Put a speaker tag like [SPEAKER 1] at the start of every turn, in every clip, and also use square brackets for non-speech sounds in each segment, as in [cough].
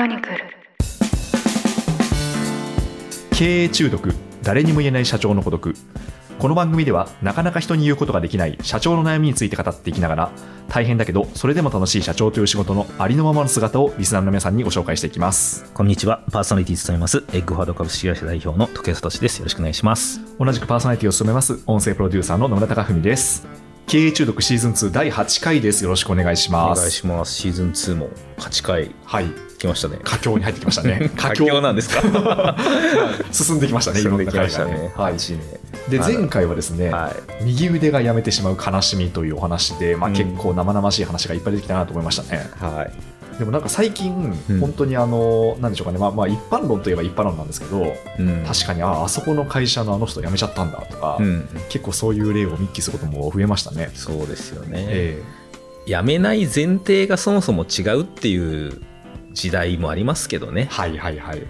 [SPEAKER 1] ロニクル
[SPEAKER 2] 経営中毒誰にも言えない社長の孤独この番組ではなかなか人に言うことができない社長の悩みについて語っていきながら大変だけどそれでも楽しい社長という仕事のありのままの姿をリスナーの皆さんにご紹介していきます
[SPEAKER 3] こんにちは。パーソナリティ務めます、エッグフォワード株式会社代表の時計聡です。よろしくお願いします。
[SPEAKER 2] 同じくパーソナリティを務めます音声プロデューサーの野村貴文です経営中毒シーズン2第8回ですよろしくお願いし
[SPEAKER 3] お
[SPEAKER 2] ます
[SPEAKER 3] 願いします。シーズン2も8回
[SPEAKER 2] はい
[SPEAKER 3] 来ましたね。
[SPEAKER 2] 佳境に入ってきましたね [laughs]
[SPEAKER 3] 佳境なんですか？
[SPEAKER 2] 進んできましたね
[SPEAKER 3] 進んできま
[SPEAKER 2] いろんな回が
[SPEAKER 3] したね。
[SPEAKER 2] はい
[SPEAKER 3] 8
[SPEAKER 2] で
[SPEAKER 3] はい
[SPEAKER 2] 前回はですね、
[SPEAKER 3] 年。はい。
[SPEAKER 2] 右腕がやめてしまう悲しみというお話で、まあ、
[SPEAKER 3] うん
[SPEAKER 2] 結構生々しい話がいっぱい出てきたなと思いましたね。
[SPEAKER 3] はい。
[SPEAKER 2] でもなんか最近、
[SPEAKER 3] うん
[SPEAKER 2] 本当にあの、なんでしょうかね、まあ、まあ一般論といえば一般論なんですけど、
[SPEAKER 3] うん
[SPEAKER 2] 確かに、ああ、あそこの会社のあの人辞めちゃったんだとか、
[SPEAKER 3] うん。
[SPEAKER 2] 結構そういう例を見聞きすることも増えましたね。
[SPEAKER 3] そうですよね。
[SPEAKER 2] え
[SPEAKER 3] 辞めない前提がそもそも違うっていう時代もありますけどね。
[SPEAKER 2] えはいはいはい。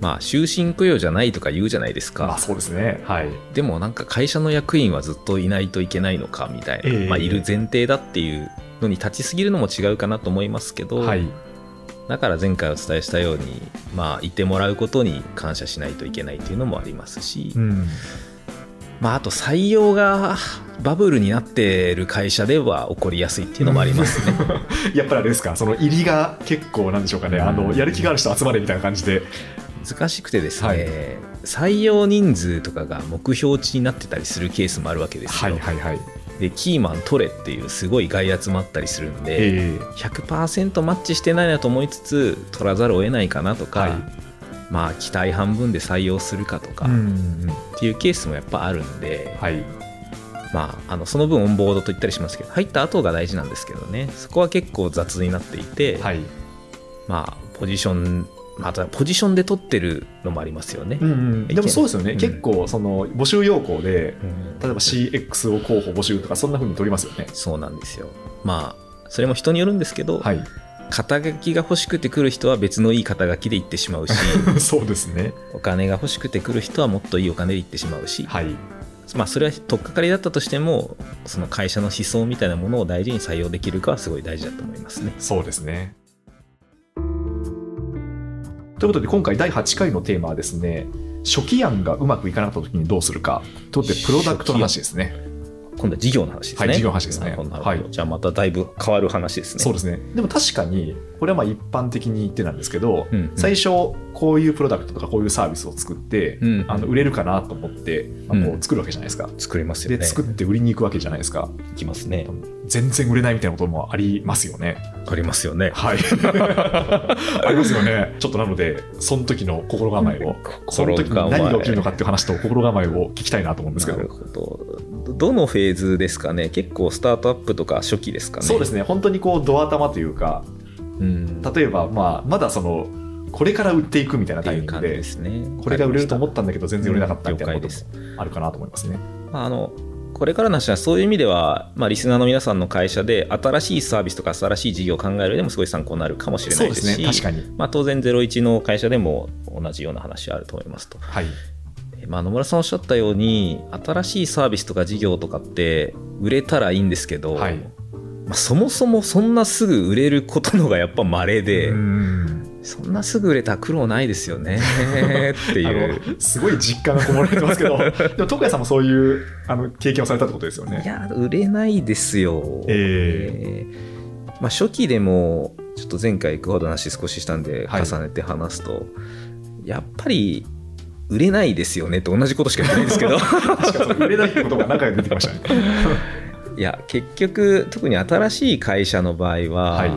[SPEAKER 3] まあ、終身雇用じゃないとか言うじゃないですか。
[SPEAKER 2] まあそうですね。はい。
[SPEAKER 3] でもなんか会社の役員はずっといないといけないのかみたいな、
[SPEAKER 2] ええ
[SPEAKER 3] まあ、いる前提だっていうのに立ちすぎるのも違うかなと思いますけど、
[SPEAKER 2] はい。
[SPEAKER 3] だから前回お伝えしたように、まあ、いてもらうことに感謝しないといけないというのもありますし、
[SPEAKER 2] うん。
[SPEAKER 3] まあ、あと採用がバブルになってる会社では起こりやすいっていうのもありますね。[laughs]
[SPEAKER 2] やっぱりあれですか、その入りが結構なんでしょうかね、あの、
[SPEAKER 3] うん
[SPEAKER 2] やる気がある人集まれみたいな感じで、
[SPEAKER 3] 難しくてですね、
[SPEAKER 2] はい
[SPEAKER 3] 採用人数とかが目標値になってたりするケースもあるわけですよ。
[SPEAKER 2] はいはいはい。
[SPEAKER 3] でキーマン取れっていうすごい外圧もあったりするんで、
[SPEAKER 2] ええ
[SPEAKER 3] 100%マッチしてないなと思いつつ取らざるを得ないかなとか、
[SPEAKER 2] はい
[SPEAKER 3] まあ期待半分で採用するかとかっ
[SPEAKER 2] ん
[SPEAKER 3] ていうケースもやっぱあるんで、
[SPEAKER 2] はい。
[SPEAKER 3] まあ、あのその分オンボードと言ったりしますけど入った後が大事なんですけどねそこは結構雑になっていて、
[SPEAKER 2] はい。
[SPEAKER 3] まあポジションまたポジションで取ってるのもありますよね。
[SPEAKER 2] うんうん、でもそうですよね、
[SPEAKER 3] うん。
[SPEAKER 2] 結構その募集要項で
[SPEAKER 3] うん。
[SPEAKER 2] 例えば CX を候補募集とかそんな風に取りますよね。
[SPEAKER 3] そうなんですよ。まあそれも人によるんですけど、
[SPEAKER 2] はい。
[SPEAKER 3] 肩書きが欲しくて来る人は別のいい肩書きで行ってしまうし [laughs]
[SPEAKER 2] そうですね。
[SPEAKER 3] お金が欲しくて来る人はもっといいお金で行ってしまうし、
[SPEAKER 2] はい。
[SPEAKER 3] まあ、それは取っかかりだったとしてもその会社の思想みたいなものを大事に採用できるかはすごい大事だと思いますね。
[SPEAKER 2] そうですねということで今回第8回のテーマはですね初期案がうまくいかなかった時にどうするかとってプロダクトの話ですね。
[SPEAKER 3] 今度は事業の話ですね。
[SPEAKER 2] はい事業の話ですね
[SPEAKER 3] じゃあまただいぶ変わる話ですね。
[SPEAKER 2] そうですねでも確かにこれはまあ一般的に言ってなんですけど、
[SPEAKER 3] うんうん
[SPEAKER 2] 最初こういうプロダクトとかこういうサービスを作って、
[SPEAKER 3] うん
[SPEAKER 2] あの売れるかなと思って、まあこ
[SPEAKER 3] う
[SPEAKER 2] うん作るわけじゃないですか、
[SPEAKER 3] 作れますよね。
[SPEAKER 2] で作って売りに行くわけじゃないですか
[SPEAKER 3] いきますね。
[SPEAKER 2] 全然売れないみたいなこともありますよね。
[SPEAKER 3] ありますよね。
[SPEAKER 2] はい。[laughs] ありますよね。ちょっとなので、その時の心構えを、その時に何が起きるのかっていう話と心構えを聞きたいなと思うんですけど。
[SPEAKER 3] なるほど。どどのフェーズですかね？結構スタートアップとか初期ですかね？
[SPEAKER 2] そうですね。本当にこう、ドア玉というか、
[SPEAKER 3] うん。
[SPEAKER 2] 例えば、まあ、まだその、これから売っていくみたいなタイミングで
[SPEAKER 3] で、すね。
[SPEAKER 2] これが売れると思
[SPEAKER 3] っ
[SPEAKER 2] ったんだけど、全然売れなかったみたいなこともあるかなと思いますね。
[SPEAKER 3] あのこれからの話はそういう意味では、まあ、リスナーの皆さんの会社で新しいサービスとか新しい事業を考える上でもすごい参考になるかもしれないですし
[SPEAKER 2] ね。
[SPEAKER 3] まあ、当然01の会社でも同じような話はあると思いますと、
[SPEAKER 2] はい。
[SPEAKER 3] えまあ、野村さんおっしゃったように新しいサービスとか事業とかって売れたらいいんですけど、
[SPEAKER 2] はい。
[SPEAKER 3] まあ、そもそもそんなすぐ売れることのがやっぱ稀で、
[SPEAKER 2] うん。
[SPEAKER 3] そんなすぐ売れたら苦労ないですよねって
[SPEAKER 2] あ
[SPEAKER 3] いう。
[SPEAKER 2] のすごい実感がこもられてますけど、[laughs] でも、徳谷さんもそういうあの経験をされたってことですよね。
[SPEAKER 3] いや売れないですよ、
[SPEAKER 2] え
[SPEAKER 3] え。ーまあ、初期でもちょっと前回クワードの話少ししたんで
[SPEAKER 2] はい。
[SPEAKER 3] 重ねて話すと、やっぱり売れないですよねと同じことしか言ってないんですけど [laughs]
[SPEAKER 2] 売れないってことが何回か出てきましたね。
[SPEAKER 3] いや結局特に新しい会社の場合は、
[SPEAKER 2] はい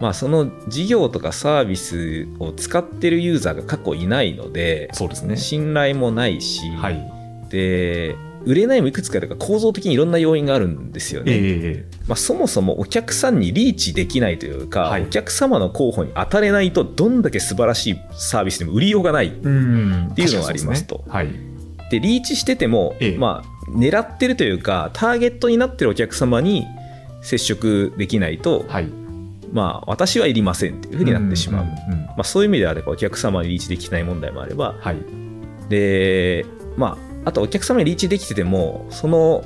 [SPEAKER 3] まあ、その事業とかサービスを使ってるユーザーが過去いないので
[SPEAKER 2] そうですね。
[SPEAKER 3] 信頼もないし、
[SPEAKER 2] はい。
[SPEAKER 3] で売れないもいくつかある構造的にいろんな要因があるんですよね。
[SPEAKER 2] え
[SPEAKER 3] まあ、そもそもお客さんにリーチできないというか、
[SPEAKER 2] はい。
[SPEAKER 3] お客様の候補に当たれないとどんだけ素晴らしいサービスでも売りようがないっていうのがありますと。
[SPEAKER 2] 確かにそうで
[SPEAKER 3] リーチしてても、
[SPEAKER 2] ええ。
[SPEAKER 3] まあ、狙ってるというかターゲットになってるお客様に接触できないと、
[SPEAKER 2] はい。はい。
[SPEAKER 3] まあ、私はいりませんっていうふうになってしまう、まあ、そういう意味ではねお客様にリーチできない問題もあれば。
[SPEAKER 2] はい。
[SPEAKER 3] で、まあ、あとお客様にリーチできててもその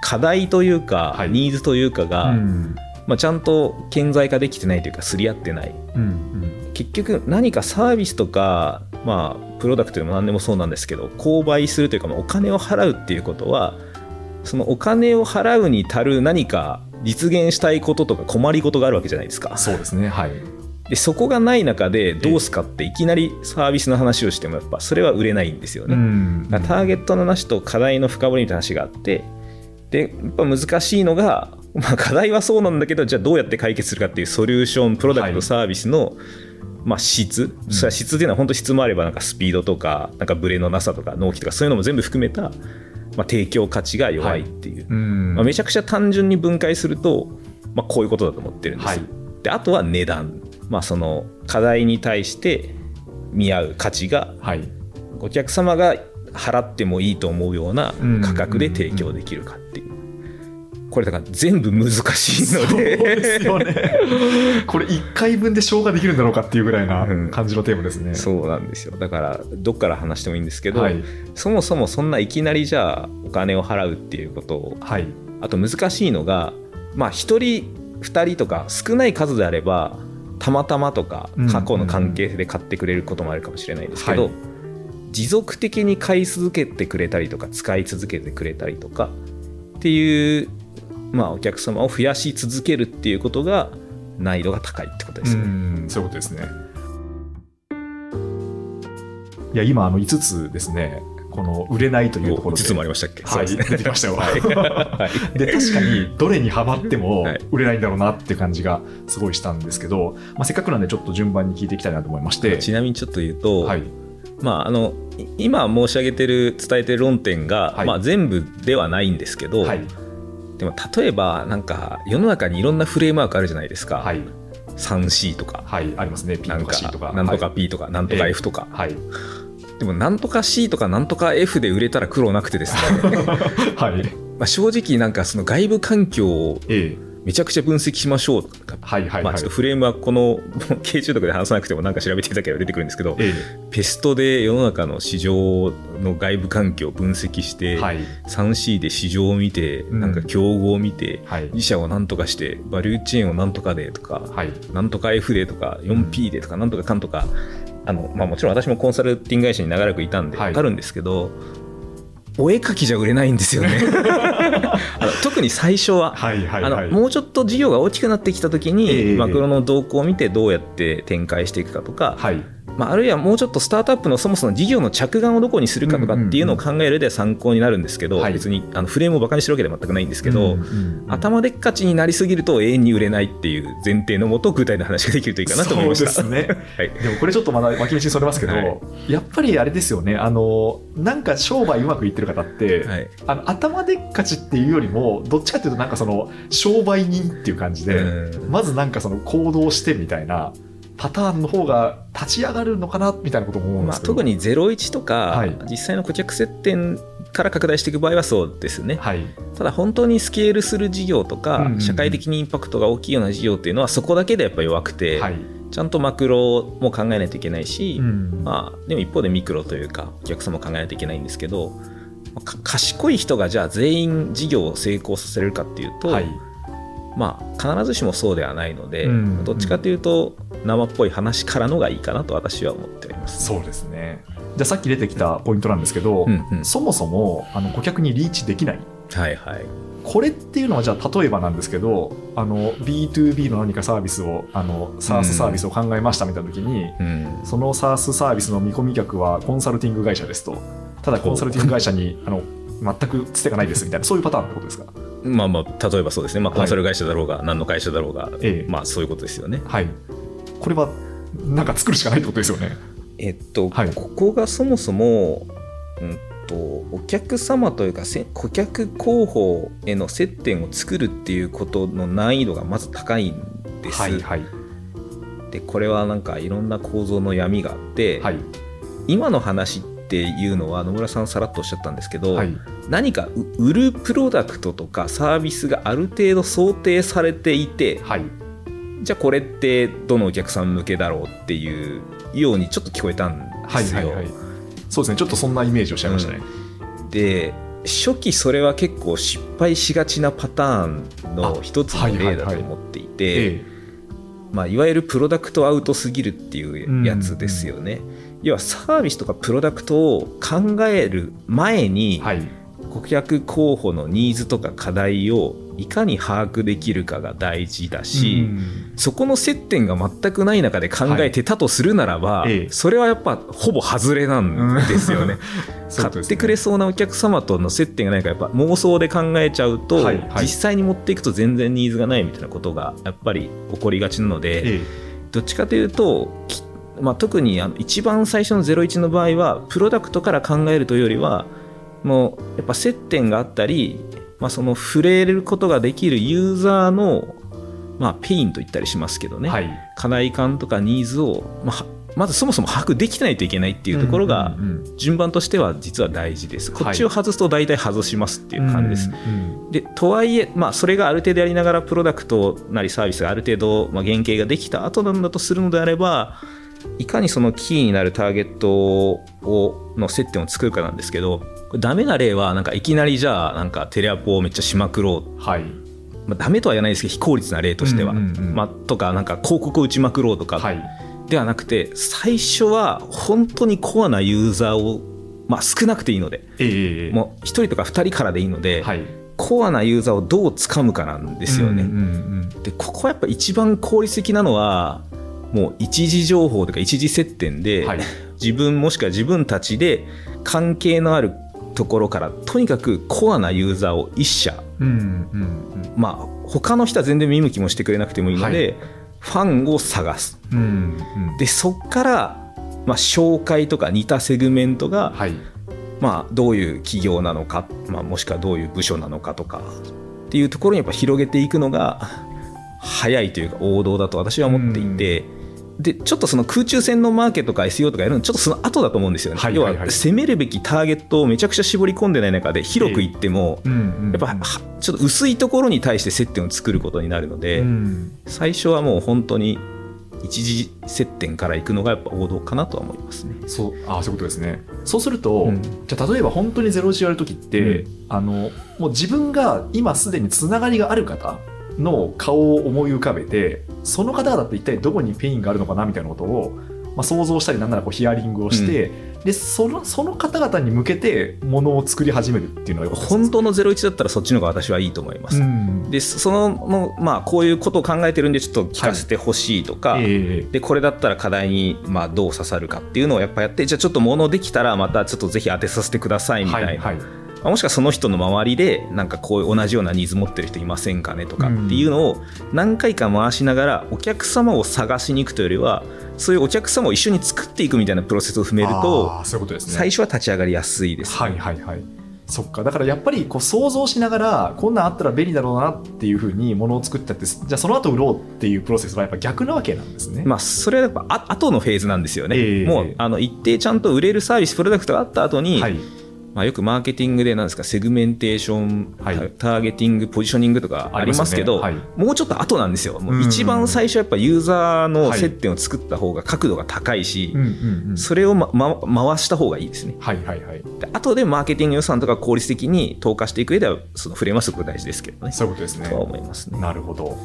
[SPEAKER 3] 課題というか、
[SPEAKER 2] はい。
[SPEAKER 3] ニーズというかが、
[SPEAKER 2] うん。
[SPEAKER 3] まあ、ちゃんと顕在化できてないというかすり合ってない。
[SPEAKER 2] うん
[SPEAKER 3] 結局何かサービスとかまあプロダクトでも何でもそうなんですけど購買するというかまあお金を払うっていうことはそのお金を払うに足る何か実現したいこととか困りごとがあるわけじゃないですか。
[SPEAKER 2] そうですねはい
[SPEAKER 3] でそこがない中でどうすかっていきなりサービスの話をしてもやっぱそれは売れないんですよね。ターゲットの話と課題の深掘りみたいな話があってでやっぱ難しいのが、まあ、課題はそうなんだけどじゃあどうやって解決するかっていうソリューションプロダクト、
[SPEAKER 2] はい。
[SPEAKER 3] サービスの、まあ、質、それは質っていうのは本当質もあればなんかスピードとかなんかブレのなさとか納期とかそういうのも全部含めた、まあ、提供価値が弱い。っていう、
[SPEAKER 2] うん。
[SPEAKER 3] まあ、めちゃくちゃ単純に分解すると、まあ、こういうことだと思ってるんですよ。
[SPEAKER 2] はい。
[SPEAKER 3] であとは値段、まあ、その課題に対して見合う価値が
[SPEAKER 2] はい。
[SPEAKER 3] お客様が払ってもいいと思うような価格で提供できるかっていう。これだから全部難しいの
[SPEAKER 2] そう
[SPEAKER 3] で
[SPEAKER 2] ですよね。[laughs] これ1回分で消化できるんだろうかっていうぐらいな
[SPEAKER 3] うん。
[SPEAKER 2] 感じのテーマですね、
[SPEAKER 3] そうなんですよ。だからどっから話してもいいんですけど、
[SPEAKER 2] はい。
[SPEAKER 3] そもそもそんないきなりじゃあお金を払うっていうことを
[SPEAKER 2] はい。
[SPEAKER 3] あと難しいのがまあ1人2人とか少ない数であればたまたまとか
[SPEAKER 2] うん
[SPEAKER 3] 過去の関係で買ってくれることもあるかもしれないですけど、
[SPEAKER 2] はい。
[SPEAKER 3] 持続的に買い続けてくれたりとか使い続けてくれたりとかっていう、まあ、お客様を増やし続けるっていうことが難易度が高いってことです
[SPEAKER 2] う
[SPEAKER 3] ね。
[SPEAKER 2] んそういうことですね。いや今あの5つですねこの売れないというところで。
[SPEAKER 3] 5つもありましたっけ？
[SPEAKER 2] はい出てきましたよ。
[SPEAKER 3] はい。[laughs] はい。
[SPEAKER 2] で確かにどれにはまっても
[SPEAKER 3] はい。
[SPEAKER 2] 売れないんだろうなって感じがすごいしたんですけど、まあ、せっかくなんでちょっと順番に聞いていきたいなと思いまして。
[SPEAKER 3] ちなみにちょっと言うと、
[SPEAKER 2] はい。
[SPEAKER 3] まあ、あのい今申し上げてる伝えてる論点が、
[SPEAKER 2] はい。
[SPEAKER 3] まあ、全部ではないんですけど、
[SPEAKER 2] はい。
[SPEAKER 3] でも例えばなんか世の中にいろんなフレームワークあるじゃないですか、
[SPEAKER 2] はい。
[SPEAKER 3] 3C とか。
[SPEAKER 2] はいありますね。P とか
[SPEAKER 3] なんか
[SPEAKER 2] C とか。
[SPEAKER 3] なんとか P とか、なんとか F とか、
[SPEAKER 2] はい
[SPEAKER 3] でもなんとか C とかなんとか F で売れたら苦労なくてですね。[laughs]
[SPEAKER 2] はい。
[SPEAKER 3] まあ正直なんかその外部環境を
[SPEAKER 2] ええ。
[SPEAKER 3] めちゃくちゃ分析しましょうとか、
[SPEAKER 2] はいはいはい。
[SPEAKER 3] まあちょっとフレームはこの経中毒で話さなくてもなんか調べていただければ出てくるんですけど、
[SPEAKER 2] え
[SPEAKER 3] ペストで世の中の市場の外部環境を分析して、
[SPEAKER 2] えはい。
[SPEAKER 3] 3C で市場を見て、
[SPEAKER 2] うん。
[SPEAKER 3] なんか競合を見て、
[SPEAKER 2] はい。
[SPEAKER 3] 自社をなんとかしてバリューチェーンをなんとかでとか、
[SPEAKER 2] はい。
[SPEAKER 3] なんとか F でとか 4P でとかなんとかかんとか、あのまあ、もちろん私もコンサルティング会社に長らくいたんで
[SPEAKER 2] はい。
[SPEAKER 3] 分かるんですけど、お絵描きじゃ売れないんですよね。[laughs] あの特に最初は。
[SPEAKER 2] はいはい
[SPEAKER 3] あ
[SPEAKER 2] はい。
[SPEAKER 3] のもうちょっと事業が大きくなってきた時に、
[SPEAKER 2] ええ。
[SPEAKER 3] マクロの動向を見てどうやって展開していくかとか、
[SPEAKER 2] はい
[SPEAKER 3] まあ、あるいはもうちょっとスタートアップのそもそも事業の着眼をどこにするかとかっていうのを考える上では参考になるんですけど、
[SPEAKER 2] はい。
[SPEAKER 3] 別にあのフレームをバカにしてるわけでは全くないんですけど、頭でっかちになりすぎると永遠に売れないっていう前提のもと具体の話ができるといいかなと思いました。
[SPEAKER 2] そうですね。[laughs]
[SPEAKER 3] はい。
[SPEAKER 2] でもこれちょっとまだ脇道にそれますけど、
[SPEAKER 3] はい。
[SPEAKER 2] やっぱりあれですよね。あのなんか商売うまくいってる方って、
[SPEAKER 3] はい。
[SPEAKER 2] あの頭でっかちっていうよりもどっちかっていうとなんかその商売人っていう感じで、
[SPEAKER 3] うん。
[SPEAKER 2] まずなんかその行動してみたいなパターンの方が立ち上がるのかなみたいなことも思うんで
[SPEAKER 3] まあ、
[SPEAKER 2] すけど、
[SPEAKER 3] 特に01とか、
[SPEAKER 2] はい。
[SPEAKER 3] 実際の顧客接点から拡大していく場合はそうですね、
[SPEAKER 2] はい。
[SPEAKER 3] ただ本当にスケールする事業とか、
[SPEAKER 2] うんうんうん。
[SPEAKER 3] 社会的にインパクトが大きいような事業っていうのはそこだけでやっぱ弱くて、
[SPEAKER 2] はい、
[SPEAKER 3] ちゃんとマクロも考えないといけないし、
[SPEAKER 2] うん
[SPEAKER 3] まあ、でも一方でミクロというかお客様も考えないといけないんですけどまあか賢い人がじゃあ全員事業を成功させれるかっていうと、
[SPEAKER 2] はい。
[SPEAKER 3] まあ、必ずしもそうではないので、
[SPEAKER 2] うん
[SPEAKER 3] どっちかというと生っぽい話からのがいいかなと私は思っております。
[SPEAKER 2] そうですね。じゃあさっき出てきたポイントなんですけど、
[SPEAKER 3] うんうん。
[SPEAKER 2] そもそもあの顧客にリーチできない。
[SPEAKER 3] はいはい。
[SPEAKER 2] これっていうのはじゃあ例えばなんですけどあの B2B の何かサービスをあの SaaS サービスを考えましたみたいな時に、
[SPEAKER 3] うん。
[SPEAKER 2] その SaaS サービスの見込み客はコンサルティング会社ですと。ただコンサルティング会社にあの全くつてがないですみたいなそういうパターンってことですか？
[SPEAKER 3] まあまあ例えばそうですね、まあ、
[SPEAKER 2] はい。
[SPEAKER 3] コンサル会社だろうが、何の会社だろうが、
[SPEAKER 2] ええ。
[SPEAKER 3] まあそういうことですよね。
[SPEAKER 2] はいこれはなんか作るしかないってことですよね。
[SPEAKER 3] えっと、
[SPEAKER 2] はい。
[SPEAKER 3] ここがそもそも、うんと、お客様というかせ顧客候補への接点を作るっていうことの難易度がまず高いんです。
[SPEAKER 2] はいはい。
[SPEAKER 3] でこれはなんかいろんな構造の闇があって、
[SPEAKER 2] はい。
[SPEAKER 3] 今の話っていうのは野村さんさらっとおっしゃったんですけど、
[SPEAKER 2] はい。
[SPEAKER 3] 何かう売るプロダクトとかサービスがある程度想定されていて
[SPEAKER 2] はい
[SPEAKER 3] じゃあこれってどのお客さん向けだろうっていうようにちょっと聞こえたんですよ。
[SPEAKER 2] はいはいはい。そうですね。ちょっとそんなイメージをしちゃいましたね、
[SPEAKER 3] で初期それは結構失敗しがちなパターンの一つの例だと思っていて、
[SPEAKER 2] え
[SPEAKER 3] まあ、いわゆるプロダクトアウトすぎるっていうやつですよね。要はサービスとかプロダクトを考える前に、
[SPEAKER 2] はい。
[SPEAKER 3] 顧客候補のニーズとか課題をいかに把握できるかが大事だし、
[SPEAKER 2] うん。
[SPEAKER 3] そこの接点が全くない中で考えてたとするならば、
[SPEAKER 2] はい。ええ
[SPEAKER 3] それはやっぱほぼ外れなんですよ [laughs] ね。買ってくれそうなお客様との接点がないからやっぱ妄想で考えちゃうと、
[SPEAKER 2] はいはい。
[SPEAKER 3] 実際に持っていくと全然ニーズがないみたいなことがやっぱり起こりがちなので、
[SPEAKER 2] え
[SPEAKER 3] どっちかというと、きまあ、特にあの一番最初の01の場合はプロダクトから考えるというよりはもうやっぱ接点があったり、まあ、その触れることができるユーザーの、まあ、ペインと言ったりしますけどね、
[SPEAKER 2] えはい。
[SPEAKER 3] 課題感とかニーズを、まあはまずそもそも把握できてないといけないっていうところが順番としては実は大事です。
[SPEAKER 2] はい。
[SPEAKER 3] こっちを外すと大体外しますっていう感じです。
[SPEAKER 2] うんうん
[SPEAKER 3] でとはいえ、まあ、それがある程度やりながらプロダクトなりサービスがある程度、まあ、原型ができた後なんだとするのであればいかにそのキーになるターゲットをの接点を作るかなんですけどこれダメな例はなんかいきなりじゃあなんかテレアポをめっちゃしまくろう、
[SPEAKER 2] はい。
[SPEAKER 3] まあ、ダメとは言わないですけど非効率な例としては、
[SPEAKER 2] うんうんうん。
[SPEAKER 3] まあ、とかなんか広告を打ちまくろうとか、
[SPEAKER 2] はい。
[SPEAKER 3] ではなくて最初は本当にコアなユーザーを、まあ、少なくていいので。
[SPEAKER 2] ええええ
[SPEAKER 3] もう1人とか2人からでいいので、
[SPEAKER 2] はい。
[SPEAKER 3] コアなユーザーをどう掴むかなんですよね。
[SPEAKER 2] うんうんうん
[SPEAKER 3] でここはやっぱ一番効率的なのはもう一時情報とか一時接点で、
[SPEAKER 2] はい。
[SPEAKER 3] 自分もしくは自分たちで関係のあるところからとにかくコアなユーザーを一社
[SPEAKER 2] うんうんうん。
[SPEAKER 3] まあ他の人は全然見向きもしてくれなくてもいいので、
[SPEAKER 2] は
[SPEAKER 3] ファンを探す。
[SPEAKER 2] うんうん。
[SPEAKER 3] でそっから、まあ、紹介とか似たセグメントが、
[SPEAKER 2] はい。
[SPEAKER 3] まあ、どういう企業なのか、まあ、もしくはどういう部署なのかとかっていうところにやっぱ広げていくのが早いというか王道だと私は思っていて、でちょっとその空中戦のマーケットとか SEO とかやるのちょっとその後だと思うんですよね、
[SPEAKER 2] はいはいはい。
[SPEAKER 3] 要は攻めるべきターゲットをめちゃくちゃ絞り込んでない中で広くいっても、
[SPEAKER 2] うんうん
[SPEAKER 3] やっぱはちょっと薄いところに対して接点を作ることになるので、
[SPEAKER 2] うん。
[SPEAKER 3] 最初はもう本当に一時接点からいくのがやっぱ王道かなとは思いますね。
[SPEAKER 2] そうあそういうことですね。そうすると、
[SPEAKER 3] うん。
[SPEAKER 2] じゃあ例えば本当にゼロ一やるときって、あのもう自分が今すでにつながりがある方の顔を思い浮かべてその方々って一体どこにペインがあるのかなみたいなことを、まあ、想像したりなんならこうヒアリングをして、でそのその方々に向けてものを作り始めるっていうのが
[SPEAKER 3] 本当の01だったらそっちの方が私はいいと思います。
[SPEAKER 2] うん。
[SPEAKER 3] でそのの、まあ、こういうことを考えてるんでちょっと聞かせてほしいとか、
[SPEAKER 2] ええ。
[SPEAKER 3] でこれだったら課題に、まあ、どう刺さるかっていうのをやっぱやってじゃあちょっと物できたらまたちょっとぜひ当てさせてくださいみたいな、
[SPEAKER 2] はいはい。
[SPEAKER 3] まあもしくはその人の周りでなんかこう同じようなニーズ持ってる人いませんかねとかっていうのを何回か回しながらお客様を探しに行くというよりはそういうお客様を一緒に作っていくみたいなプロセスを踏めると最初は立ち上がりやすいです、
[SPEAKER 2] はいはいはい。そっか。だからやっぱりこう想像しながらこんなんあったら便利だろうなっていうふうにものを作ったってじゃあその後売ろうっていうプロセスはやっぱ逆なわけなんですね。
[SPEAKER 3] まあ、それはやっぱあ後のフェーズなんですよね、
[SPEAKER 2] ええ。
[SPEAKER 3] もうあの一定ちゃんと売れるサービスプロダクトがあった後に、
[SPEAKER 2] はい
[SPEAKER 3] まあ、よくマーケティングでなんですかセグメンテーション、
[SPEAKER 2] はい。
[SPEAKER 3] ターゲティングポジショニングとかありますけど
[SPEAKER 2] ありますよね
[SPEAKER 3] もうちょっと後なんですよ。もう一番最初やっぱユーザーの接点を作った方が確度が高いし、
[SPEAKER 2] うんうんうん。
[SPEAKER 3] それを、まま、回した方がいいですね。
[SPEAKER 2] はいはいはい。
[SPEAKER 3] で後でマーケティング予算とか効率的に投下していく上ではそのフレームはすごく大事ですけどね。
[SPEAKER 2] そういうことですね。
[SPEAKER 3] とは思いますね。
[SPEAKER 2] なるほど。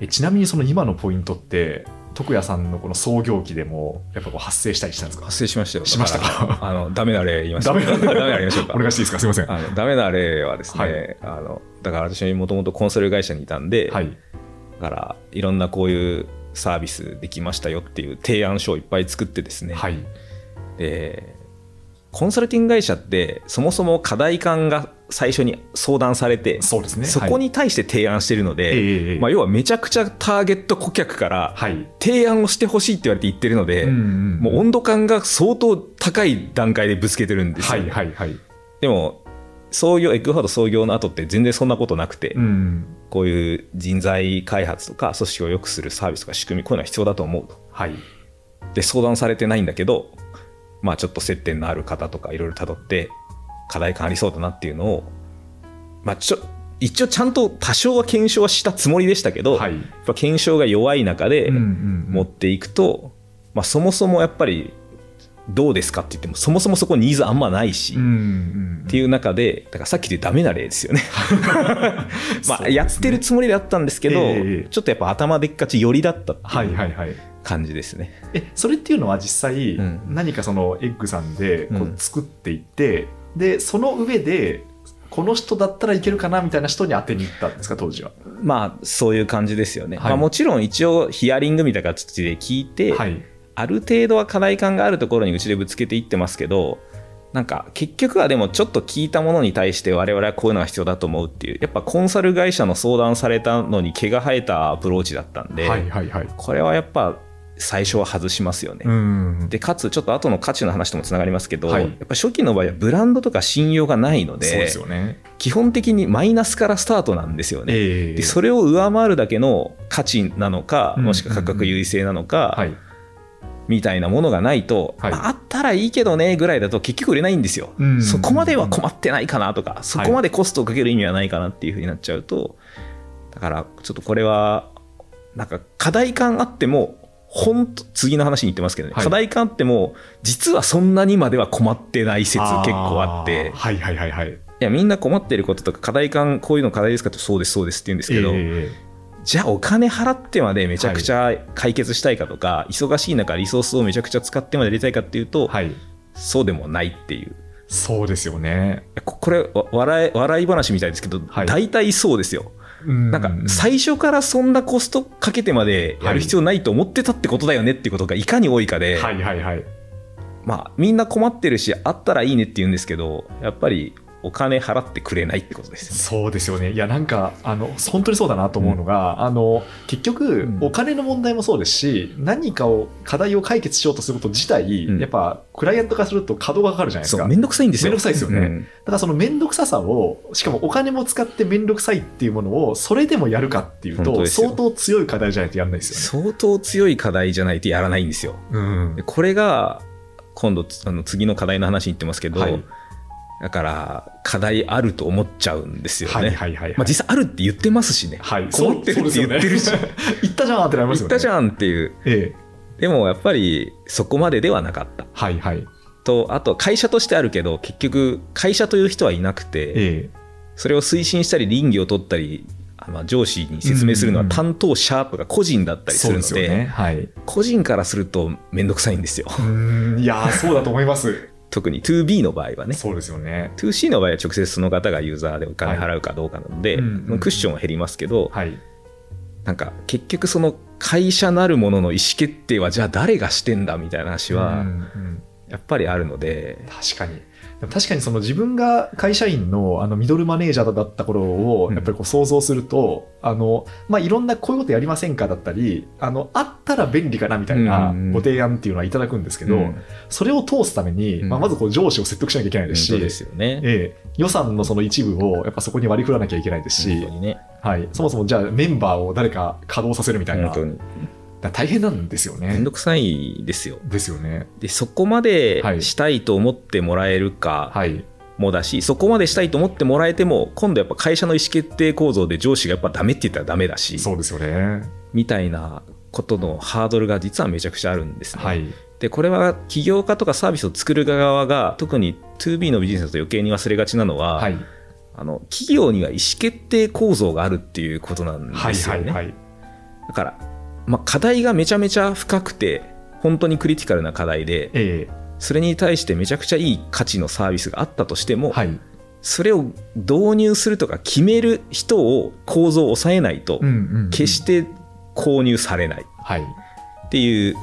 [SPEAKER 2] えちなみにその今のポイントって徳谷さんのこの創業期でもやっぱこう発生したりしたんですか？
[SPEAKER 3] 発生しましたよ。
[SPEAKER 2] しましたか？
[SPEAKER 3] あのダメな例言います。
[SPEAKER 2] ダメな
[SPEAKER 3] ダメな例言いましょうか。
[SPEAKER 2] お願いしていいですか？すいません。は
[SPEAKER 3] あのダメな例はですね、
[SPEAKER 2] はい。
[SPEAKER 3] あのだから私もともとコンサル会社にいたんで、
[SPEAKER 2] い。
[SPEAKER 3] だからいろんなこういうサービスできましたよっていう提案書をいっぱい作ってですね、
[SPEAKER 2] はい。
[SPEAKER 3] でコンサルティング会社ってそもそも課題感が最初に相談されて
[SPEAKER 2] そうですね。
[SPEAKER 3] そこに対して提案してるので、
[SPEAKER 2] ええええ。
[SPEAKER 3] まあ、要はめちゃくちゃターゲット顧客から
[SPEAKER 2] はい。
[SPEAKER 3] 提案をしてほしいって言われて言ってるので、
[SPEAKER 2] うんうん
[SPEAKER 3] もう温度感が相当高い段階でぶつけてるんです
[SPEAKER 2] は
[SPEAKER 3] よ、
[SPEAKER 2] いはいはい。
[SPEAKER 3] でも創業エッグファード創業の後って全然そんなことなくて、
[SPEAKER 2] うん。
[SPEAKER 3] こういう人材開発とか組織を良くするサービスとか仕組みこういうのは必要だと思うと。
[SPEAKER 2] はい。
[SPEAKER 3] で相談されてないんだけどまあちょっと接点のある方とかいろいろ辿って課題感ありそうだなっていうのをまあちょ一応ちゃんと多少は検証はしたつもりでしたけど、
[SPEAKER 2] はい。
[SPEAKER 3] やっぱ検証が弱い中で
[SPEAKER 2] うんうんうん。
[SPEAKER 3] 持っていくと、まあ、そもそもやっぱりどうですかって言ってもそもそもそこニーズあんまないし、
[SPEAKER 2] うんうん
[SPEAKER 3] っていう中でだからさっきでダメな例ですよね。[laughs] まあ、
[SPEAKER 2] ね。
[SPEAKER 3] やってるつもりだったんですけど、
[SPEAKER 2] ええ
[SPEAKER 3] ちょっとやっぱ頭でっかち寄りだったって
[SPEAKER 2] はいいうはいはい。
[SPEAKER 3] 感じですね、
[SPEAKER 2] えそれっていうのは実際、
[SPEAKER 3] うん。
[SPEAKER 2] 何かそのエッグさんでこ
[SPEAKER 3] う
[SPEAKER 2] うん。作っていって、でその上でこの人だったらいけるかなみたいな人に当てに行ったんですか当時は。
[SPEAKER 3] まあそういう感じですよね、
[SPEAKER 2] はい。
[SPEAKER 3] まあ、もちろん一応ヒアリングみたいな形で聞いて、
[SPEAKER 2] はい。
[SPEAKER 3] ある程度は課題感があるところにうちでぶつけていってますけどなんか結局はでもちょっと聞いたものに対して我々はこういうのが必要だと思うっていうやっぱコンサル会社の相談されたのに毛が生えたアプローチだったんで、
[SPEAKER 2] はいはいはい。
[SPEAKER 3] これはやっぱ最初は外しますよね。
[SPEAKER 2] うん。
[SPEAKER 3] でかつちょっと後の価値の話ともつながりますけど、
[SPEAKER 2] はい。
[SPEAKER 3] やっぱ初期の場合はブランドとか信用がないの
[SPEAKER 2] でね。
[SPEAKER 3] 基本的にマイナスからスタートなんですよね。
[SPEAKER 2] ええ。
[SPEAKER 3] でそれを上回るだけの価値なのか
[SPEAKER 2] うん。
[SPEAKER 3] もしくは価格優位性なのか、
[SPEAKER 2] はい。
[SPEAKER 3] みたいなものがないと、
[SPEAKER 2] はい。
[SPEAKER 3] まああったらいいけどねぐらいだと結局売れないんですよ、
[SPEAKER 2] うん。
[SPEAKER 3] そこまでは困ってないかなとか、そこまでコストをかける意味はない。かなっていうふうになっちゃうとだからちょっとこれはなんか課題感あっても本当次の話に言ってますけどね、
[SPEAKER 2] はい。
[SPEAKER 3] 課題感あっても実はそんなにまでは困ってない説結構あって。
[SPEAKER 2] ーはいはいはいはい。
[SPEAKER 3] いやみんな困ってることとか課題感こういうの課題ですかってそうですそうですって言うんですけど、
[SPEAKER 2] え
[SPEAKER 3] じゃあお金払ってまでめちゃくちゃ解決したいかとか、忙しい中リソースをめちゃくちゃ使ってまでやりたいかっていうと、
[SPEAKER 2] えはい。
[SPEAKER 3] そうでもないっていう。
[SPEAKER 2] そうですよね。
[SPEAKER 3] ここれわ笑い笑い話みたいですけど、
[SPEAKER 2] はい。
[SPEAKER 3] 大体そうですよ
[SPEAKER 2] な
[SPEAKER 3] なんか最初からそんなコストかけてまでやる必要ないと思ってたってことだよねっていうことがいかに多いかで、
[SPEAKER 2] はいはいはい。
[SPEAKER 3] まあみんな困ってるしあったらいいねって言うんですけどやっぱりお金払ってくれないってことです
[SPEAKER 2] そうですよね。いやなんかあの本当にそうだなと思うのが、あの結局、
[SPEAKER 3] うん。
[SPEAKER 2] お金の問題もそうですし何かを課題を解決しようとすること自体、
[SPEAKER 3] うん。
[SPEAKER 2] やっぱクライアント化すると稼働がかかるじゃないですか。
[SPEAKER 3] めんどくさいんですよ。
[SPEAKER 2] めんどくさいですよね。
[SPEAKER 3] うん。
[SPEAKER 2] だからその面倒くささをしかもお金も使って面倒くさいっていうものをそれでもやるかっていうと相当強い課題じゃないとやらないですよね。
[SPEAKER 3] 相当強い課題じゃないとやらないんですよ。これが今度あの次の課題の話に言ってますけど、
[SPEAKER 2] はい
[SPEAKER 3] だから課題あると思っちゃうんですよね、
[SPEAKER 2] はいはいはいはい。
[SPEAKER 3] まあ、実際あるって言ってますしね、
[SPEAKER 2] はい、
[SPEAKER 3] 困ってるって言ってるし、
[SPEAKER 2] ね。[laughs] 言ったじゃんってなりますよね。
[SPEAKER 3] 言ったじゃんっていう。
[SPEAKER 2] ええ。
[SPEAKER 3] でもやっぱりそこまでではなかった。
[SPEAKER 2] はいはい。
[SPEAKER 3] とあと会社としてあるけど結局会社という人はいなくて
[SPEAKER 2] ええ。
[SPEAKER 3] それを推進したり倫理を取ったりあまあ上司に説明するのは
[SPEAKER 2] うん
[SPEAKER 3] 担当者とか個人だったりするので。
[SPEAKER 2] はい。
[SPEAKER 3] 個人からすると面倒くさいんですよ。
[SPEAKER 2] うんいやーそうだと思います。
[SPEAKER 3] 特に 2B の場合はね
[SPEAKER 2] そうですよね。
[SPEAKER 3] 2C の場合は直接その方がユーザーでお金払うかどうかなので、
[SPEAKER 2] はいうんうん
[SPEAKER 3] クッションは減りますけど、
[SPEAKER 2] はい。
[SPEAKER 3] なんか結局その会社なるものの意思決定はじゃあ誰がしてんだみたいな話は
[SPEAKER 2] うんうん
[SPEAKER 3] やっぱりあるので、
[SPEAKER 2] 確かに。でも確かにその自分が会社員のあのミドルマネージャーだった頃を
[SPEAKER 3] うん。
[SPEAKER 2] やっぱりこう想像すると、あのまあ、いろんなこういうことやりませんかだったりあのあったら便利かなみたいな
[SPEAKER 3] うんうん
[SPEAKER 2] ご提案っていうのはいただくんですけど、
[SPEAKER 3] うん。
[SPEAKER 2] それを通すために、
[SPEAKER 3] うん。
[SPEAKER 2] まあ、まずこう上司を説得しなきゃいけないですし、
[SPEAKER 3] 本当ですよね。
[SPEAKER 2] ええ、予算のその一部をやっぱそこに割り振らなきゃいけないですし
[SPEAKER 3] ね。
[SPEAKER 2] はい、そもそもじゃあメンバーを誰か稼働させるみたいな大変なんですよね
[SPEAKER 3] めんど。くさいですよ。
[SPEAKER 2] ですよね。
[SPEAKER 3] で、そこまで
[SPEAKER 2] はい
[SPEAKER 3] したいと思ってもらえるか
[SPEAKER 2] はい。
[SPEAKER 3] もだし、そこまでしたいと思ってもらえても、今度やっぱ会社の意思決定構造で上司がやっぱダメって言ったらダメだし、
[SPEAKER 2] そうですよね。
[SPEAKER 3] みたいなことのハードルが実はめちゃくちゃあるんですね。
[SPEAKER 2] はい。
[SPEAKER 3] でこれは起業家とかサービスを作る側が特に 2B のビジネスだと余計に忘れがちなのは、
[SPEAKER 2] はい。
[SPEAKER 3] あの企業には意思決定構造があるっていうことなんで
[SPEAKER 2] はい。はい。
[SPEAKER 3] すよね。
[SPEAKER 2] はい。
[SPEAKER 3] だから、まあ、課題がめちゃめちゃ深くて本当にクリティカルな課題で
[SPEAKER 2] え
[SPEAKER 3] それに対してめちゃくちゃいい価値のサービスがあったとしても、
[SPEAKER 2] えはい。
[SPEAKER 3] それを導入するとか決める人を構造を抑えないと決して購入されない。
[SPEAKER 2] はい。
[SPEAKER 3] っていう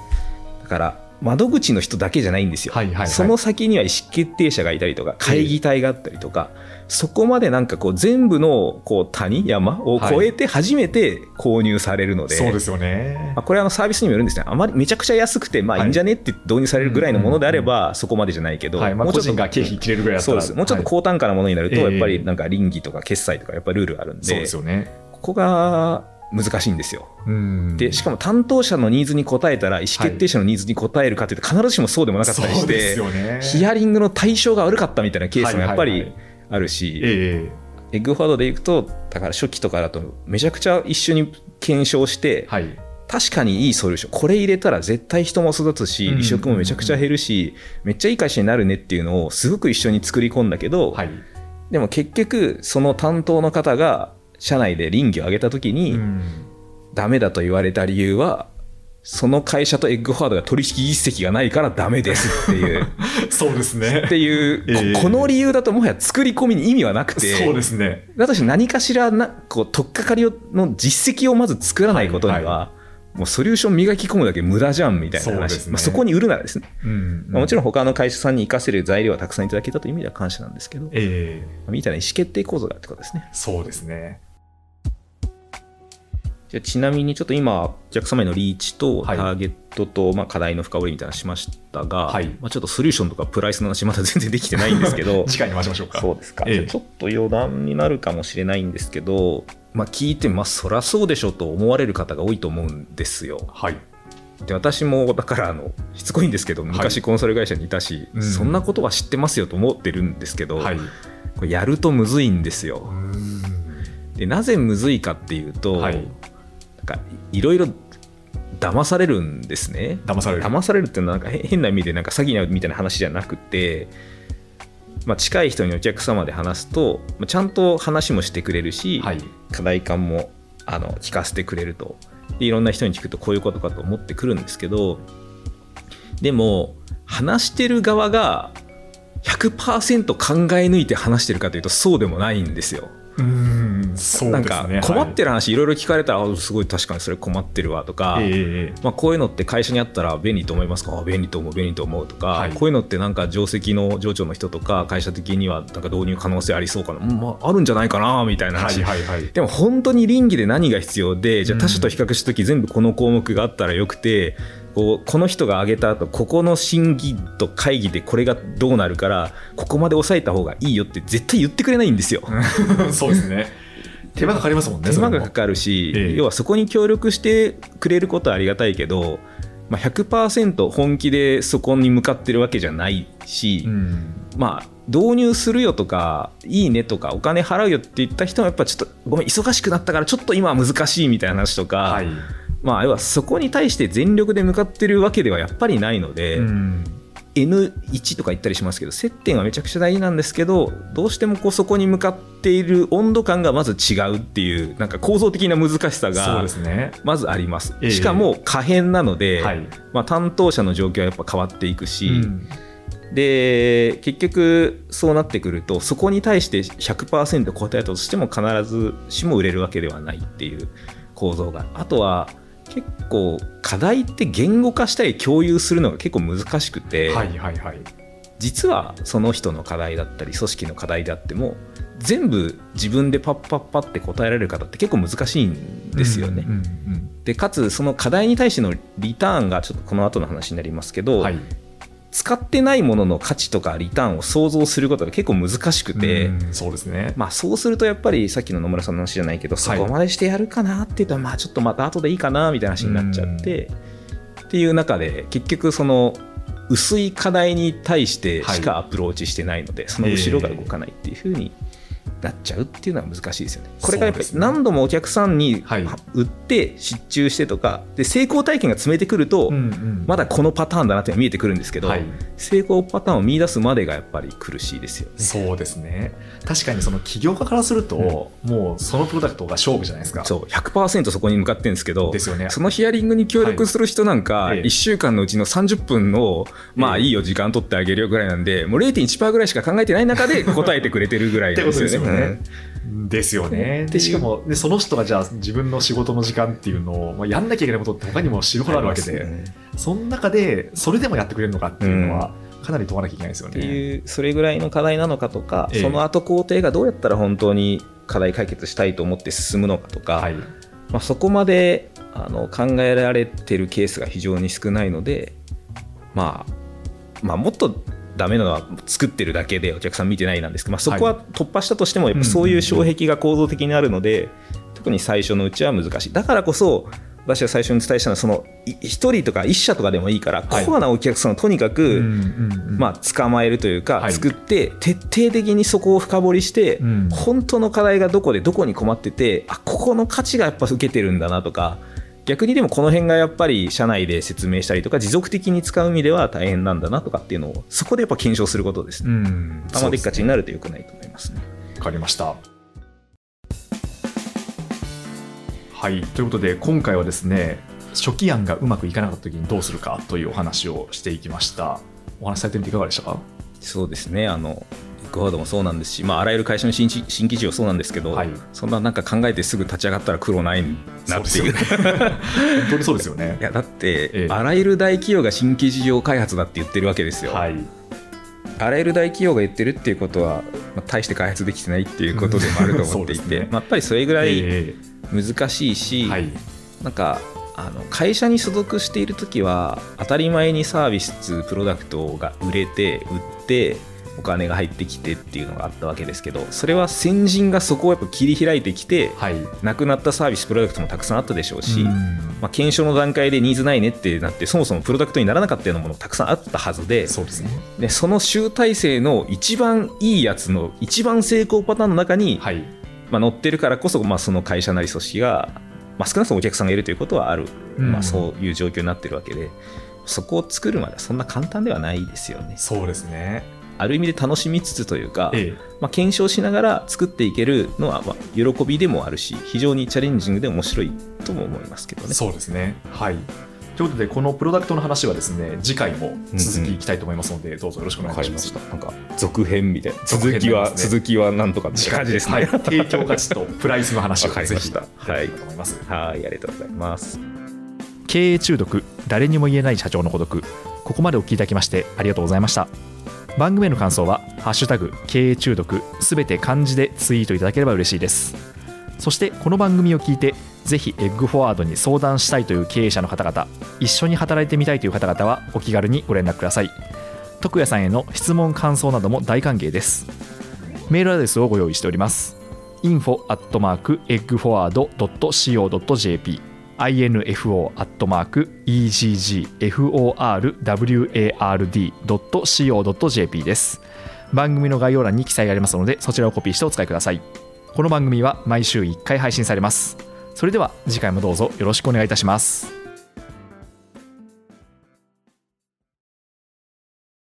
[SPEAKER 3] だから窓口の人だけじゃないんですよ、
[SPEAKER 2] はいはいはい。
[SPEAKER 3] その先には意思決定者がいたりとか会議体があったりとか、そこまでなんかこう全部のこう谷山を越えて初めて購入されるので、
[SPEAKER 2] そうですよね
[SPEAKER 3] まあ、。これはあのサービスにもよるんですねあまりめちゃくちゃ安くてまあ
[SPEAKER 2] はい
[SPEAKER 3] いいんじゃねって導入されるぐらいのものであればそこまでじゃないけど、
[SPEAKER 2] はい。まあ、
[SPEAKER 3] もうちょっと
[SPEAKER 2] 個人が経費切れるぐらいだったら。
[SPEAKER 3] そうですもうちょっと
[SPEAKER 2] はい
[SPEAKER 3] 高単価なものになると
[SPEAKER 2] ええ
[SPEAKER 3] やっぱりなんか倫理とか決済とかやっぱルールがあるんで,、
[SPEAKER 2] そうですよね。
[SPEAKER 3] ここが難しいんですよ。
[SPEAKER 2] うん
[SPEAKER 3] でしかも担当者のニーズに応えたら意思決定者のニーズに応えるかというと必ずしもそうでもなかったりして、
[SPEAKER 2] すよね。
[SPEAKER 3] ヒアリングの対象が悪かったみたいなケースもやっぱり
[SPEAKER 2] はいはいはい
[SPEAKER 3] あるし、
[SPEAKER 2] え
[SPEAKER 3] エッグフォワードでいくとだから初期とかだとめちゃくちゃ一緒に検証して、
[SPEAKER 2] えはい。
[SPEAKER 3] 確かにいいソリューションこれ入れたら絶対人も育つし
[SPEAKER 2] うん
[SPEAKER 3] 離職もめちゃくちゃ減るしめっちゃいい会社になるねっていうのをすごく一緒に作り込んだけど、
[SPEAKER 2] はい。
[SPEAKER 3] でも結局その担当の方が社内で倫理を上げた時に、
[SPEAKER 2] うん。
[SPEAKER 3] ダメだと言われた理由はその会社とエッグフォワードが取引実績がないからダメですっていう。[laughs]
[SPEAKER 2] そうですね。
[SPEAKER 3] っていう、
[SPEAKER 2] ええ。
[SPEAKER 3] ここの理由だともはや作り込みに意味はなくて。
[SPEAKER 2] そうですね。
[SPEAKER 3] だとして何かしらなこう取っかかりをの実績をまず作らないことには、
[SPEAKER 2] はいは
[SPEAKER 3] もうソリューション磨き込むだけ無駄じゃんみたいな話。
[SPEAKER 2] そね。
[SPEAKER 3] まあ、そこに売るならですね、
[SPEAKER 2] うん。
[SPEAKER 3] まあもちろ
[SPEAKER 2] ん
[SPEAKER 3] ん他の会社さんに活かせる材料はたくさんいただけたという意味では感謝なんですけど、
[SPEAKER 2] ええ。
[SPEAKER 3] みたいな意思決定構造があるってことですね。
[SPEAKER 2] そうですね
[SPEAKER 3] じゃあちなみにちょっと今お客様へのリーチとタ
[SPEAKER 2] はい。
[SPEAKER 3] ーゲットと、まあ、課題の深掘りみたいなのしましたが、
[SPEAKER 2] はい。
[SPEAKER 3] まあ、ちょっとソリューションとかプライスの話まだ全然できてないんですけど [laughs]
[SPEAKER 2] 次回に回しましょうか。
[SPEAKER 3] そうですか、
[SPEAKER 2] ええ。
[SPEAKER 3] ちょっと余談になるかもしれないんですけど、まあ、聞いてまあそらそうでしょと思われる方が多いと思うんですよ。
[SPEAKER 2] はい。
[SPEAKER 3] で私もだからあのしつこいんですけど昔コンサル会社にいたし、
[SPEAKER 2] うん。
[SPEAKER 3] そんなことは知ってますよと思ってるんですけど、
[SPEAKER 2] はい。
[SPEAKER 3] これやるとむずいんですよ。でなぜむずいかっていうと、
[SPEAKER 2] はい
[SPEAKER 3] かいろいろ騙されるんですね。
[SPEAKER 2] 騙される。
[SPEAKER 3] 騙されるっていうのはなんかへ変な意味でなんか詐欺なみたいな話じゃなくて、まあ、近い人にお客様で話すとまあちゃんと話もしてくれるし、
[SPEAKER 2] はい。
[SPEAKER 3] 課題感もあの聞かせてくれると。でいろんな人に聞くとこういうことかと思ってくるんですけどでも話してる側が100%考え抜いて話してるかというとそうでもないんですよ。
[SPEAKER 2] うんそう
[SPEAKER 3] なんか困って
[SPEAKER 2] る
[SPEAKER 3] る話いろいろ聞かれたら、あすごい確かにそれ困ってるわとか、
[SPEAKER 2] ええ
[SPEAKER 3] まあ、こういうのって会社にあったら便利と思いますか？あ便利と思う便利と思うとか、
[SPEAKER 2] はい。
[SPEAKER 3] こういうのってなんか定石の上長の人とか会社的にはなんか導入可能性ありそうかな、うんまあ、あるんじゃないかなみたいな
[SPEAKER 2] はい
[SPEAKER 3] 話、
[SPEAKER 2] はいはい。
[SPEAKER 3] でも本当に倫理で何が必要でじゃあ他社と比較した時全部この項目があったらよくてこうこの人が挙げた後ここの審議と会議でこれがどうなるからここまで抑えた方がいいよって絶対言ってくれないんですよ。
[SPEAKER 2] そうですね手間かかりますもんね
[SPEAKER 3] 手間がかかるし、
[SPEAKER 2] ええ。
[SPEAKER 3] 要はそこに協力してくれることはありがたいけど、まあ、100%本気でそこに向かってるわけじゃないし、
[SPEAKER 2] うん。
[SPEAKER 3] まあ導入するよとかいいねとかお金払うよって言った人もやっぱちょっとごめん忙しくなったからちょっと今は難しいみたいな話とか、
[SPEAKER 2] はい。
[SPEAKER 3] まあ要はそこに対して全力で向かってるわけではやっぱりないので、
[SPEAKER 2] うん
[SPEAKER 3] N1 とか言ったりしますけど接点はめちゃくちゃ大事なんですけどどうしてもこうそこに向かっている温度感がまず違うっていうなんか構造的な難しさが
[SPEAKER 2] ですね。
[SPEAKER 3] まずあります、
[SPEAKER 2] ええ。
[SPEAKER 3] しかも可変なので、
[SPEAKER 2] はい。
[SPEAKER 3] まあ、担当者の状況はやっぱ変わっていくし、
[SPEAKER 2] うん。
[SPEAKER 3] で結局そうなってくるとそこに対して100%答えたとしても必ずしも売れるわけではないっていう構造が。あとは結構課題って言語化したり共有するのが結構難しくて、
[SPEAKER 2] はいはいはい。
[SPEAKER 3] 実はその人の課題だったり組織の課題であっても全部自分でパッパッパって答えられる方って結構難しいんですよね。
[SPEAKER 2] うんうん
[SPEAKER 3] でかつその課題に対してのリターンがちょっとこの後の話になりますけど、
[SPEAKER 2] うんはい
[SPEAKER 3] 使ってないものの価値とかリターンを想像することが結構難しくて、
[SPEAKER 2] うんそうですね。
[SPEAKER 3] まあ、そうするとやっぱりさっきの野村さんの話じゃないけど、そこまでしてやるかなって言ったらまあちょっとまた後でいいかなみたいな話になっちゃって、っていう中で結局その薄い課題に対してしかアプローチしてないので、その後ろが動かないっていうふうになっちゃうっていうのは難しいですよね。これがやっぱり何度もお客さんに
[SPEAKER 2] はい。
[SPEAKER 3] 売って失注してとかで成功体験が詰めてくると、まだこのパターンだなって見えてくるんですけど、
[SPEAKER 2] はい。
[SPEAKER 3] 成功パターンを見出すまでがやっぱり苦しいですよね。
[SPEAKER 2] そうですね。確かにその起業家からすると、もうそのプロダクトが勝負じゃないですか。
[SPEAKER 3] そう100%そこに向かってるんですけど
[SPEAKER 2] ですよね。
[SPEAKER 3] そのヒアリングに協力する人なんか、
[SPEAKER 2] はい。ええ。
[SPEAKER 3] 1週間のうちの30分を、まあ
[SPEAKER 2] ええ。
[SPEAKER 3] いいよ時間取ってあげるよぐらいなんでもう0.1%ぐらいしか考えてない中で答えてくれてるぐらい
[SPEAKER 2] ですよね [laughs]
[SPEAKER 3] ね。。
[SPEAKER 2] ですよね。でしかもでその人がじゃあ自分の仕事の時間っていうのを、まあ、やんなきゃいけないことって他にも死ぬほどあるわけで、
[SPEAKER 3] ね
[SPEAKER 2] その中でそれでもやってくれるのかっていうのは、かなり問わなきゃいけないですよ
[SPEAKER 3] って
[SPEAKER 2] ね。
[SPEAKER 3] いうそれぐらいの課題なのかとか、
[SPEAKER 2] ええ
[SPEAKER 3] その後工程がどうやったら本当に課題解決したいと思って進むのかとか、
[SPEAKER 2] はい、
[SPEAKER 3] まあ、そこまであの考えられてるケースが非常に少ないので、まあ、まあもっとダメなのは作ってるだけでお客さん見てないなんですけど、まあ、そこは突破したとしてもやっぱそういう障壁が構造的にあるので、特に最初のうちは難しい。だからこそ私が最初にお伝えしたのはその1人とか1社とかでもいいから、
[SPEAKER 2] はい。
[SPEAKER 3] コアなお客さんをとにかく、まあ、捕まえるというか、
[SPEAKER 2] はい。
[SPEAKER 3] 作って徹底的にそこを深掘りして、
[SPEAKER 2] うん。
[SPEAKER 3] 本当の課題がどこでどこに困っててあここの価値がやっぱ受けてるんだなとか逆にでもこの辺がやっぱり社内で説明したりとか持続的に使う意味では大変なんだなとかっていうのをそこでやっぱ検証することですね。
[SPEAKER 2] ん
[SPEAKER 3] 頭でっかちになると良くないと思いますね。
[SPEAKER 2] わかりました。はい、ということで今回はですね初期案がうまくいかなかった時にどうするかというお話をしていきました。お話しされてみていかがでしたか？
[SPEAKER 3] そうですねあのエッグフォワードもそうなんですし、まあ、あらゆる会社の新規新規事業そうなんですけど、
[SPEAKER 2] はい。
[SPEAKER 3] そんななんか考えてすぐ立ち上がったら苦労ないなっていう。
[SPEAKER 2] そうですよね。[laughs] 本当にそうですよね。
[SPEAKER 3] い。やだって、
[SPEAKER 2] ええ。
[SPEAKER 3] あらゆる大企業が新規事業開発だって言ってるわけですよ。
[SPEAKER 2] はい、
[SPEAKER 3] あらゆる大企業が言ってるっていうことは、まあ、大して開発できてないっていうことでもあると思っていて、[laughs]
[SPEAKER 2] ね。
[SPEAKER 3] まあ、やっぱりそれぐらい
[SPEAKER 2] え
[SPEAKER 3] 難しいし、
[SPEAKER 2] えはい、
[SPEAKER 3] なんかあの会社に所属している時は当たり前にサービスプロダクトが売れて売ってお金が入ってきてっていうのがあったわけですけどそれは先人がそこをやっぱ切り開いてきて
[SPEAKER 2] はい、
[SPEAKER 3] なくなったサービスプロダクトもたくさんあったでしょうし、
[SPEAKER 2] うん。
[SPEAKER 3] まあ、検証の段階でニーズないねってなってそもそもプロダクトにならなかったようなものもたくさんあったはずで
[SPEAKER 2] そうですね。
[SPEAKER 3] でその集大成の一番いいやつの一番成功パターンの中に、
[SPEAKER 2] はい、
[SPEAKER 3] まあ、乗ってるからこそ、まあ、その会社なり組織が、まあ、少なくともお客さんがいるということはある、
[SPEAKER 2] うん。
[SPEAKER 3] まあ、そういう状況になってるわけでそこを作るまではそんな簡単ではないですよね。
[SPEAKER 2] そうですね。
[SPEAKER 3] ある意味で楽しみつつというか、
[SPEAKER 2] ええ。
[SPEAKER 3] まあ、検証しながら作っていけるのは、まあ、喜びでもあるし非常にチャレンジングで面白いとも思いますけどね。
[SPEAKER 2] そうですね。はい。ということで、このプロダクトの話はですね、次回も続きいきたいと思いますので、どうぞよろしくお願いします。
[SPEAKER 3] なんか続編みたいな
[SPEAKER 2] 続
[SPEAKER 3] きは、
[SPEAKER 2] ね。
[SPEAKER 3] 続きはなんとかって感じですね。
[SPEAKER 2] はい、提供価値とプライスの話を
[SPEAKER 3] わかり
[SPEAKER 2] ぜひ
[SPEAKER 3] ました。
[SPEAKER 2] はい。いと思います。
[SPEAKER 3] はいありがとうございます。
[SPEAKER 2] 経営中毒誰にも言えない社長の孤独。ここまでお聞きいただきましてありがとうございました番組への感想は「ハッシュタグ経営中毒」すべて漢字でツイートいただければ嬉しいです。そしてこの番組を聞いてぜひエッグフォワードに相談したいという経営者の方々一緒に働いてみたいという方々はお気軽にご連絡ください。徳谷さんへの質問感想なども大歓迎です。メールアドレスをご用意しております。info at mark eggforward.co.jp info.eggforward.co.jp です。番組の概要欄に記載がありますのでそちらをコピーしてお使いください。この番組は毎週1回配信されます。それでは次回もどうぞよろしくお願いいたします。